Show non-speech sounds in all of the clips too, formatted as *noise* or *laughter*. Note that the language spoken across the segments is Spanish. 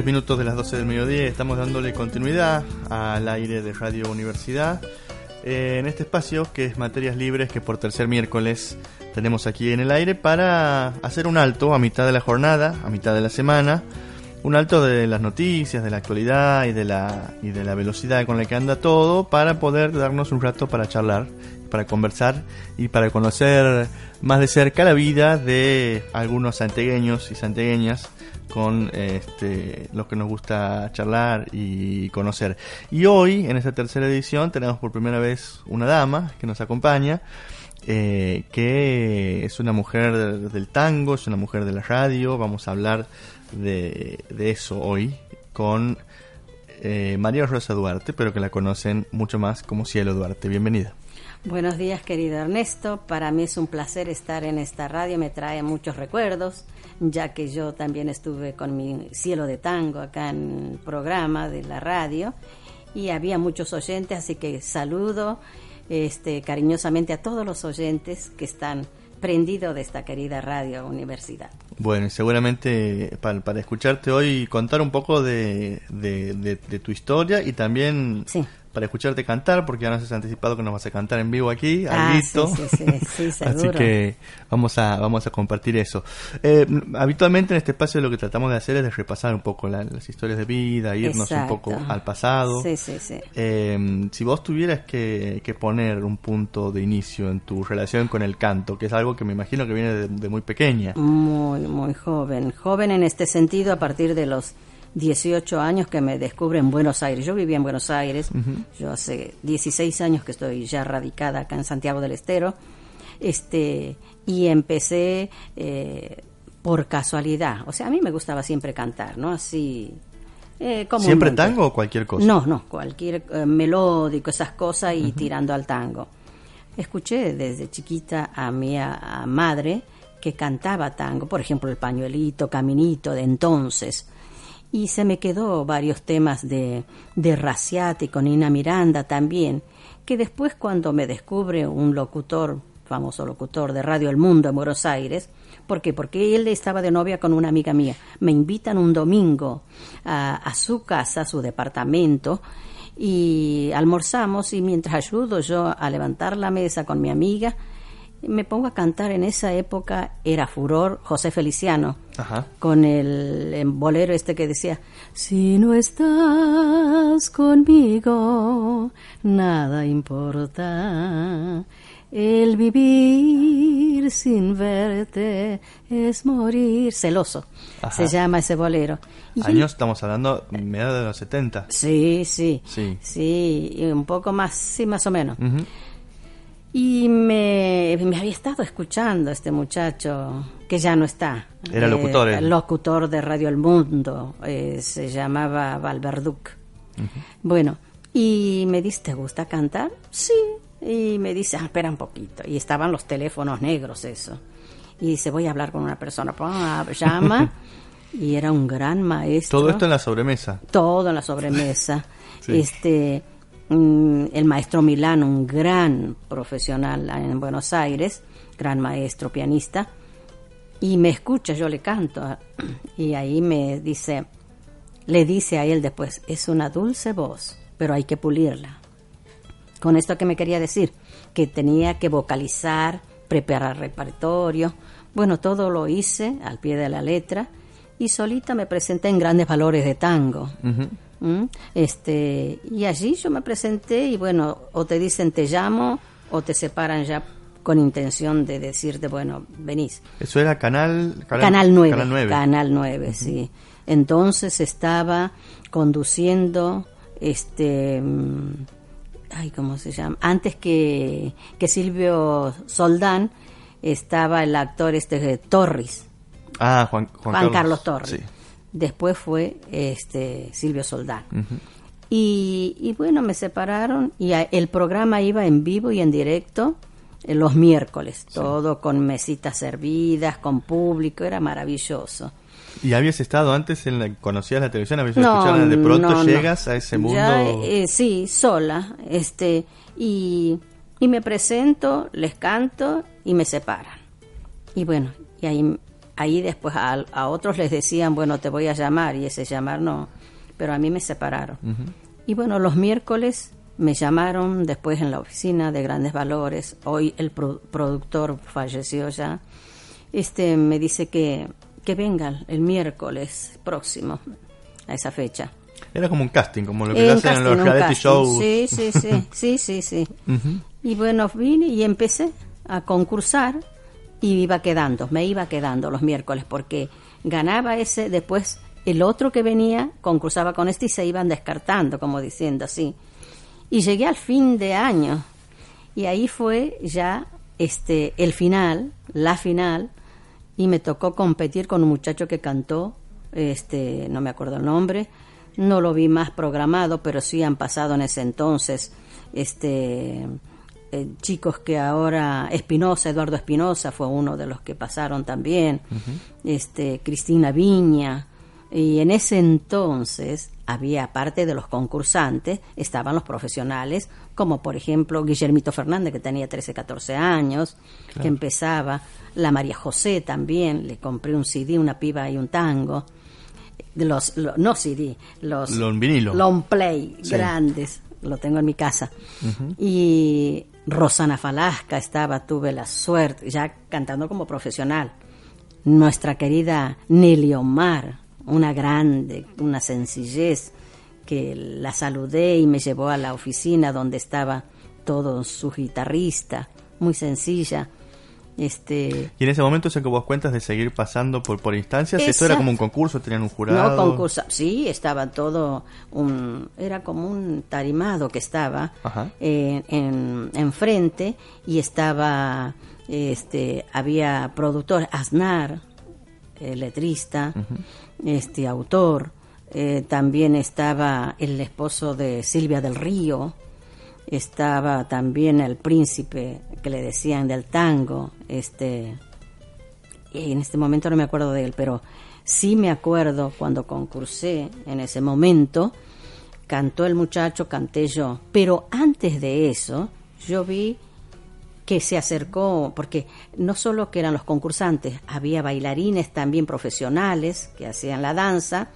tres minutos de las 12 del mediodía estamos dándole continuidad al aire de Radio Universidad. Eh, en este espacio que es Materias Libres que por tercer miércoles tenemos aquí en el aire para hacer un alto a mitad de la jornada, a mitad de la semana, un alto de las noticias, de la actualidad y de la, y de la velocidad con la que anda todo para poder darnos un rato para charlar, para conversar y para conocer más de cerca la vida de algunos santegueños y santegueñas con este, los que nos gusta charlar y conocer. Y hoy, en esta tercera edición, tenemos por primera vez una dama que nos acompaña. Eh, que es una mujer del tango, es una mujer de la radio. Vamos a hablar de, eso hoy con eh, María Rosa Duarte, pero que la conocen mucho más como Cielo Duarte. Bienvenida. Buenos días, querido Ernesto. Para mí es un placer estar en esta radio, me trae muchos recuerdos, ya que yo también estuve con mi cielo de tango acá en el programa de la radio y había muchos oyentes, así que saludo este, cariñosamente a todos los oyentes que están prendidos de esta querida radio universidad. Bueno, y seguramente para, escucharte hoy contar un poco de, de, tu historia y también sí para escucharte cantar, porque ya nos has anticipado que nos vas a cantar en vivo aquí, ah, sí, sí, sí, *laughs* Así que vamos a, vamos a compartir eso. Eh, habitualmente en este espacio lo que tratamos de hacer es de repasar un poco las historias de vida, irnos un poco al pasado. Sí, sí, sí. Eh, si vos tuvieras que, que, poner un punto de inicio en tu relación con el canto, que es algo que me imagino que viene de muy pequeña. Muy, muy joven. Joven en este sentido a partir de los 18 años que me descubre en Buenos Aires. Yo vivía en Buenos Aires, yo hace 16 años que estoy ya radicada acá en Santiago del Estero, este, y empecé eh, por casualidad. O sea, a mí me gustaba siempre cantar, ¿no? Así. Eh, ¿Siempre tango o cualquier cosa? No, no, cualquier eh, melódico, esas cosas y tirando al tango. Escuché desde chiquita a mi madre que cantaba tango, por ejemplo, el pañuelito, caminito de entonces y se me quedó varios temas de, de Raciati con Nina Miranda también, que después cuando me descubre un locutor, famoso locutor de Radio El Mundo en Buenos Aires, ¿por qué? Porque él estaba de novia con una amiga mía, me invitan un domingo a, a su casa, a su departamento, y almorzamos y mientras ayudo yo a levantar la mesa con mi amiga, me pongo a cantar en esa época era furor José Feliciano con el, bolero este que decía si no estás conmigo nada importa. El vivir sin verte es morir celoso se llama ese bolero. Años estamos hablando mediados de los 70 sí sí. Sí. Sí un poco más sí más o menos y me, me, había estado escuchando este muchacho que ya no está. Era locutor. Eh, locutor de Radio El Mundo. Eh, se llamaba Valverduc. Bueno, y me dice, ¿te gusta cantar? Sí. Y me dice, ah, espera un poquito. Y estaban los teléfonos negros, eso. Y dice, voy a hablar con una persona. llama. *laughs* y era un gran maestro. Todo esto en la sobremesa. Todo en la sobremesa. *laughs* Este Mm, el maestro Milano, un gran profesional en Buenos Aires, gran maestro pianista, y me escucha, yo le canto, y ahí me dice, le dice a él después, es una dulce voz, pero hay que pulirla. Con esto que me quería decir, que tenía que vocalizar, preparar repertorio, bueno, todo lo hice al pie de la letra, y solita me presenté en grandes valores de tango. Este, y allí yo me presenté y bueno, o te dicen te llamo o te separan ya con intención de decirte, bueno, venís. Eso era Canal... Canal, 9. Canal 9, sí. Entonces estaba conduciendo, este... Mm, ay, ¿cómo se llama? Antes que, que Silvio Soldán estaba el actor este Torres. Ah, Juan, Juan, Carlos, Torres. Después fue este Silvio Soldán. y, bueno, me separaron y el programa iba en vivo y en directo eh, los miércoles, todo con mesitas servidas, con público, era maravilloso. ¿Y habías estado antes en la, conocías la televisión? ¿Habías escuchado? De pronto llegas a ese mundo. Eh, sí, sola, este, y, y me presento, les canto y me separan. Y bueno, y ahí ahí después a, a, otros les decían, bueno, te voy a llamar, y ese llamar no, pero a mí me separaron. Y bueno, los miércoles me llamaron después en la oficina de Grandes Valores, hoy el productor falleció ya, este me dice que, que vengan el miércoles próximo a esa fecha. Era como un casting, como lo que hacen en los reality shows. Sí, sí, sí, *laughs* sí, sí, sí. Y bueno, vine y empecé a concursar y iba quedando, me iba quedando los miércoles porque ganaba ese, después el otro que venía concursaba con este y se iban descartando, como diciendo así. Y llegué al fin de año y ahí fue ya este el final, la final y me tocó competir con un muchacho que cantó, este no me acuerdo el nombre, no lo vi más programado, pero sí han pasado en ese entonces este eh, chicos que ahora Espinosa, Eduardo Espinosa fue uno de los que pasaron también, este Cristina Viña. Y en ese entonces había aparte de los concursantes estaban los profesionales como por ejemplo Guillermito Fernández que tenía 13, 14 años, que empezaba, la María José también, le compré un CD, una piba y un tango. Los, no CD, los long play grandes, lo tengo en mi casa. Y Rosana Falasca estaba, tuve la suerte, ya cantando como profesional. Nuestra querida Nelly Omar, una grande, una sencillez, que la saludé y me llevó a la oficina donde estaba todo su guitarrista, muy sencilla este, y en ese momento se que vos cuentas de seguir pasando por, por instancias, esto era como un concurso, tenían un jurado. No, concurso, sí, estaba todo, un, era como un tarimado que estaba eh, en, enfrente y estaba, este, había productor, Aznar, letrista, este, autor, eh, también estaba el esposo de Silvia del Río, estaba también el príncipe que le decían del tango, este, y en este momento no me acuerdo de él, pero sí me acuerdo cuando concursé en ese momento, cantó el muchacho, canté yo, pero antes de eso yo vi que se acercó, porque no solo que eran los concursantes, había bailarines también profesionales que hacían la danza,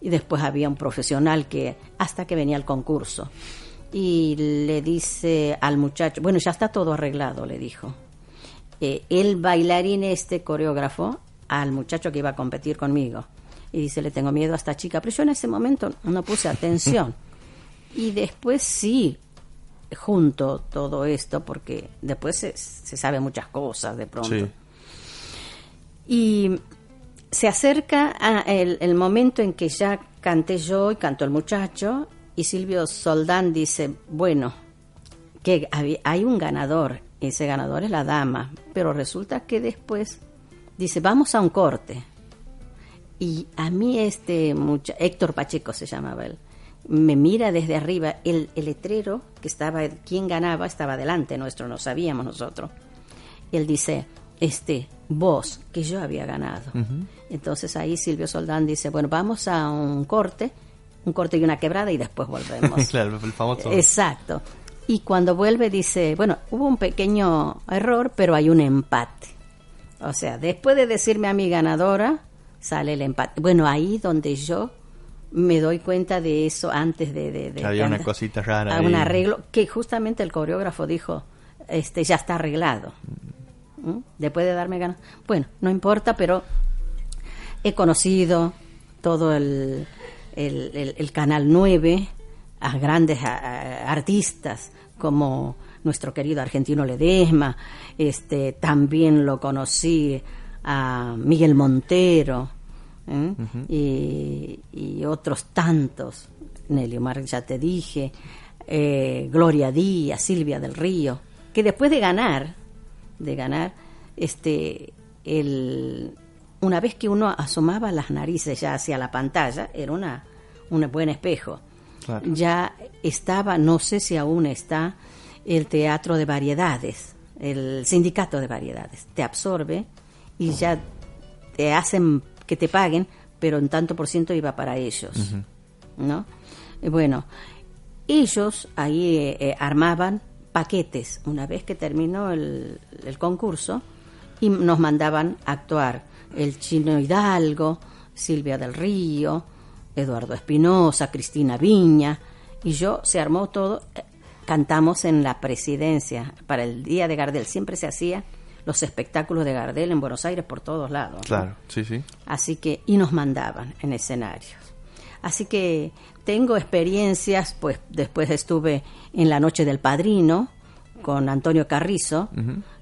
y después había un profesional que hasta que venía el concurso y le dice al muchacho, bueno, ya está todo arreglado, le dijo. Eh, el bailarín, este coreógrafo, al muchacho que iba a competir conmigo. Y dice, le tengo miedo a esta chica. Pero yo en ese momento no puse *laughs* atención. y después sí, junto todo esto, porque después se, sabe muchas cosas de pronto. Y se acerca a el, el momento en que ya canté yo y cantó el muchacho y Silvio Soldán dice, bueno, que hay un ganador, ese ganador es la dama, pero resulta que después dice, vamos a un corte. Y a mí este mucha, Héctor Pacheco se llamaba él, me mira desde arriba, el, letrero que estaba, quien ganaba estaba delante nuestro, no sabíamos nosotros. Y él dice, este, vos, que yo había ganado. Entonces ahí Silvio Soldán dice, bueno, vamos a un corte un corte y una quebrada y después volvemos. *laughs* claro, el famoso. Exacto. Y cuando vuelve dice, bueno, hubo un pequeño error, pero hay un empate. O sea, después de decirme a mi ganadora, sale el empate. Bueno, ahí donde yo me doy cuenta de eso antes de... de, Había una cosita rara. Un arreglo que justamente el coreógrafo dijo, este ya está arreglado. ¿Mm? Después de darme ganas. Bueno, no importa, pero he conocido todo el el, Canal 9 a grandes artistas como nuestro querido argentino Ledesma, este, también lo conocí a Miguel Montero ¿eh? y, otros tantos, Nelly Omar ya te dije, eh, Gloria Díaz, Silvia del Río, que después de ganar, de ganar, este, el, una vez que uno asomaba las narices ya hacia la pantalla, era una, un buen espejo. Ya estaba, no sé si aún está, el teatro de variedades, el sindicato de variedades. Te absorbe y ya te hacen que te paguen, pero en tanto por ciento iba para ellos. ¿No? bueno, ellos ahí eh, eh, armaban paquetes. Una vez que terminó el, el concurso, y nos mandaban a actuar el Chino Hidalgo, Silvia del Río, Eduardo Espinosa, Cristina Viña, y yo se armó todo, eh, cantamos en la presidencia para el Día de Gardel, siempre se hacía los espectáculos de Gardel en Buenos Aires por todos lados. Claro, sí, sí. Así que, y nos mandaban en escenarios. Así que tengo experiencias, pues después estuve en la Noche del Padrino con Antonio Carrizo.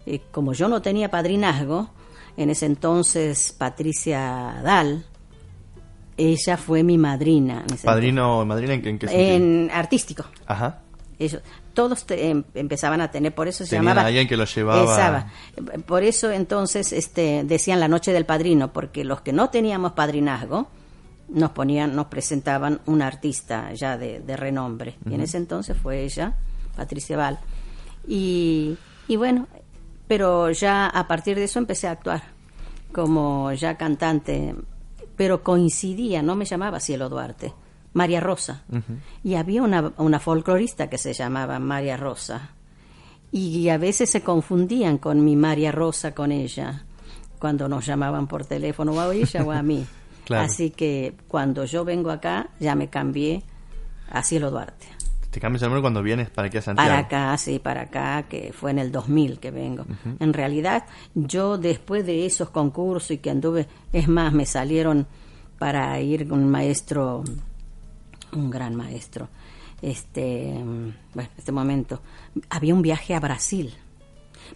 y como yo no tenía padrinazgo, en ese entonces Patricia Dal, ella fue mi madrina. ¿Padrino o madrina en, en qué sentido? En artístico. Ajá. Ellos, todos em, empezaban a tener, por eso se Tenían llamaba... alguien que lo llevaba. Por eso entonces este, decían la noche del padrino, porque los que no teníamos padrinazgo nos ponían, nos presentaban un artista ya de, renombre. Y en ese entonces fue ella, Patricia Val. Y, y bueno, pero ya a partir de eso empecé a actuar como ya cantante, pero coincidía, no me llamaba Cielo Duarte, María Rosa. Y había una, una folclorista que se llamaba María Rosa. Y a veces se confundían con mi María Rosa, con ella, cuando nos llamaban por teléfono, o a ella o a mí. *laughs* Así que cuando yo vengo acá, ya me cambié a Cielo Duarte. ¿Te cambias el nombre cuando vienes para aquí a Santiago? Para acá, sí, para acá, que fue en el 2000 que vengo. En realidad, yo después de esos concursos y que anduve, es más, me salieron para ir con un maestro, un gran maestro, este, bueno, este momento, había un viaje a Brasil.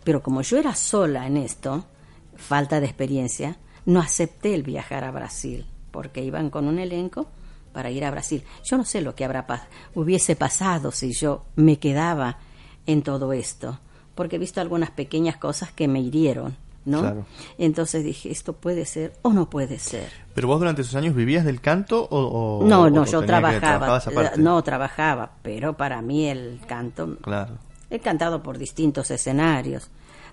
Pero como yo era sola en esto, falta de experiencia, no acepté el viajar a Brasil, porque iban con un elenco para ir a Brasil. Yo no sé lo que habrá hubiese pasado si yo me quedaba en todo esto, porque he visto algunas pequeñas cosas que me hirieron, ¿no? Entonces dije, esto puede ser o no puede ser. ¿Pero vos durante esos años vivías del canto o...? no, no, yo trabajaba, no trabajaba, pero para mí el canto... Claro. He cantado por distintos escenarios,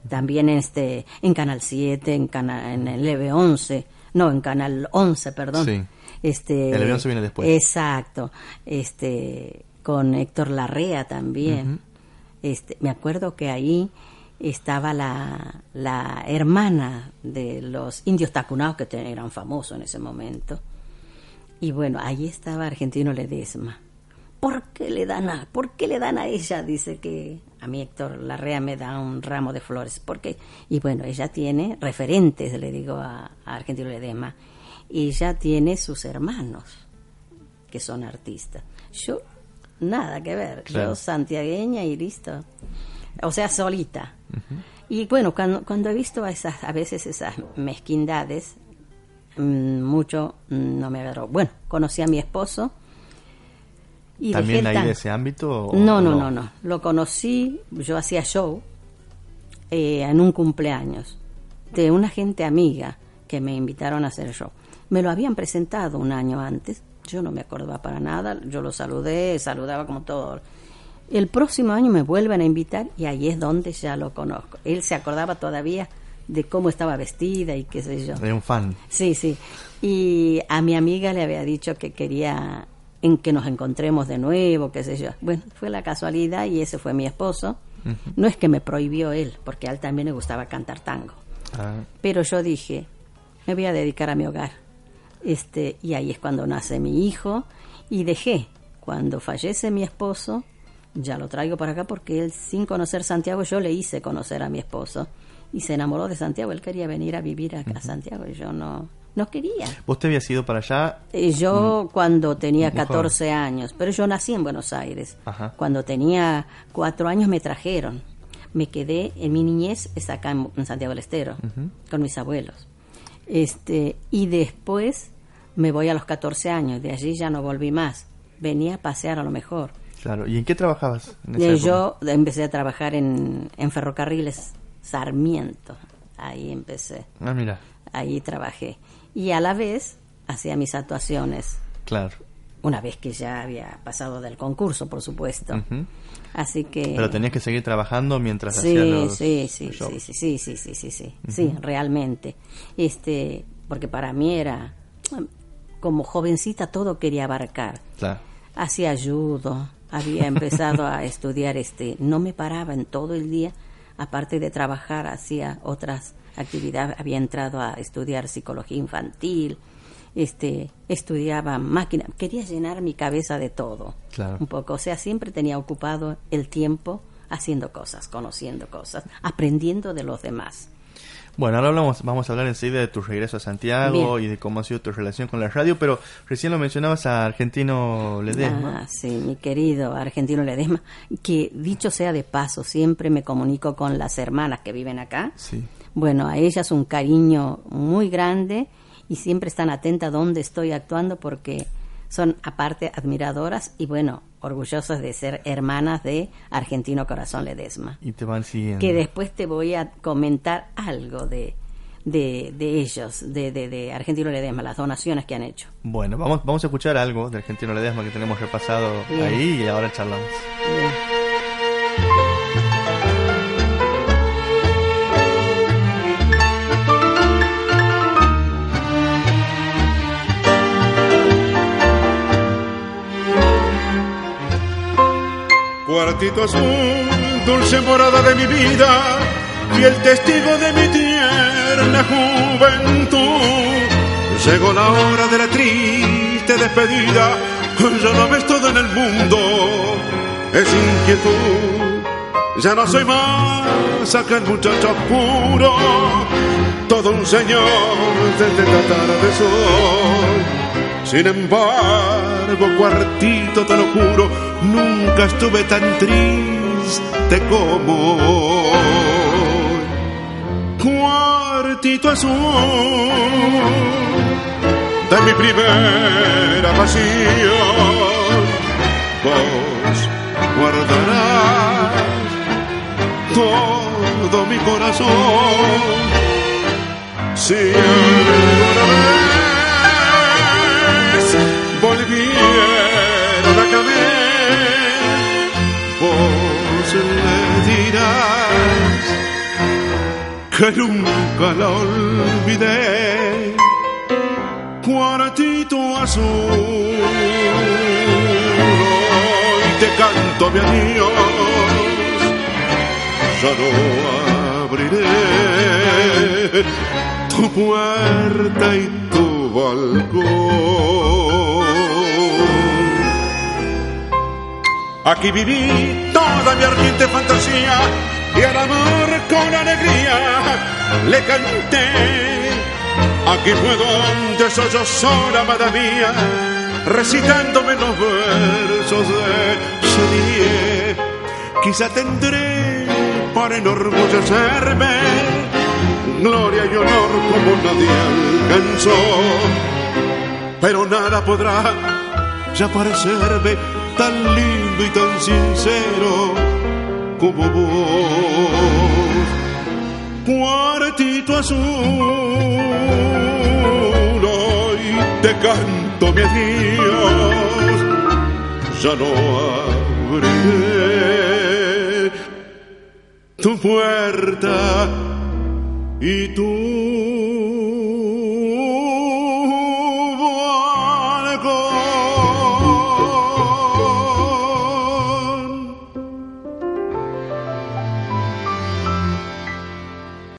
también este, en Canal 7, en, en el EV11, no, en Canal 11, perdón. Sí este, el avión se viene después. Exacto. Este, con Héctor Larrea también. este, me acuerdo que ahí estaba la, la hermana de los indios tacunados que eran famosos en ese momento. Y bueno, ahí estaba Argentino Ledesma. ¿Por qué le dan a, por qué le dan a ella? Dice que a mí Héctor Larrea me da un ramo de flores. porque Y bueno, ella tiene referentes, le digo a, a Argentino Ledesma y ya tiene sus hermanos que son artistas. Yo, nada que ver, yo santiagueña y listo. O sea, solita. Y bueno, cuando, cuando he visto a, esas, a veces esas mezquindades, mm, mucho no me agarró. Bueno, conocí a mi esposo. Y ¿También ahí de ese ámbito? no, no, no, no, Lo conocí, yo hacía show eh, en un cumpleaños de una gente amiga que me invitaron a hacer show. Me lo habían presentado un año antes, yo no me acordaba para nada, yo lo saludé, saludaba como todo. El próximo año me vuelven a invitar y ahí es donde ya lo conozco. Él se acordaba todavía de cómo estaba vestida y qué sé yo. De un fan. Sí, sí. Y a mi amiga le había dicho que quería en que nos encontremos de nuevo, qué sé yo. Bueno, fue la casualidad y ese fue mi esposo. No es que me prohibió él, porque a él también le gustaba cantar tango. Ah. Pero yo dije, me voy a dedicar a mi hogar este, y ahí es cuando nace mi hijo y dejé. Cuando fallece mi esposo, ya lo traigo para acá porque él sin conocer Santiago yo le hice conocer a mi esposo y se enamoró de Santiago. Él quería venir a vivir acá a Santiago y yo no, no quería. ¿Vos te habías ido para allá? Eh, yo mm, cuando tenía 14 años, pero yo nací en Buenos Aires. Cuando tenía cuatro años me trajeron. Me quedé en mi niñez, es acá en, Santiago del Estero, con mis abuelos. Este, y después me voy a los 14 años, de allí ya no volví más. Venía a pasear a lo mejor. Claro, ¿y en qué trabajabas? Eh, yo empecé a trabajar en, en ferrocarriles Sarmiento, Ahí empecé. Ah, mira. Ahí trabajé. Y a la vez hacía mis actuaciones. Claro. Una vez que ya había pasado del concurso, por supuesto. Así que... Pero tenías que seguir trabajando mientras sí, hacías los, sí, sí, los sí, sí, sí, sí, sí, sí, sí, realmente. Este, porque para mí era, como jovencita todo quería abarcar. Claro. Hacía judo, había empezado a *laughs* estudiar, este, no me paraba en todo el día aparte de trabajar, hacía otras actividad, había entrado a estudiar psicología infantil, este, estudiaba máquina, quería llenar mi cabeza de todo, un poco, o sea, siempre tenía ocupado el tiempo haciendo cosas, conociendo cosas, aprendiendo de los demás. Bueno, ahora hablamos, vamos a hablar enseguida de tu regreso a Santiago y de cómo ha sido tu relación con la radio, pero recién lo mencionabas a Argentino Ledesma. Ah, sí, mi querido Argentino Ledesma, que dicho sea de paso, siempre me comunico con las hermanas que viven acá. Sí. Bueno, a ellas un cariño muy grande y siempre están atentas a dónde estoy actuando porque son aparte admiradoras y bueno, orgullosas de ser hermanas de Argentino Corazón Ledesma. Y te van siguiendo. Que después te voy a comentar algo de, de, de ellos, de, de, de, Argentino Ledesma, las donaciones que han hecho. Bueno, vamos, vamos a escuchar algo de Argentino Ledesma que tenemos repasado ahí y ahora charlamos. Cuartito azul, dulce morada de mi vida y el testigo de mi tierna juventud. Llegó la hora de la triste despedida, ya no ves todo en el mundo, es inquietud. Ya no soy más aquel muchacho puro, todo un señor desde la tarde sol sin embargo, cuartito, te lo juro, nunca estuve tan triste como hoy. Cuartito azul de mi primera pasión, vos guardarás todo mi corazón. Si alguna vez volvieron dirás que nunca la olvidé. Cuartito azul, y te canto mi adiós, ya no abriré tu puerta y tu balcón. Aquí viví mi ardiente fantasía y al amor con alegría le canté. Aquí fue donde soy yo sola, amada mía, recitándome los versos de Chedier. Quizá tendré para enorgullecerme gloria y honor como nadie alcanzó, pero nada podrá ya parecerme tan lindo y tan sincero como vos. Cuartito azul, hoy te canto mi adiós, ya no abriré tu puerta y tu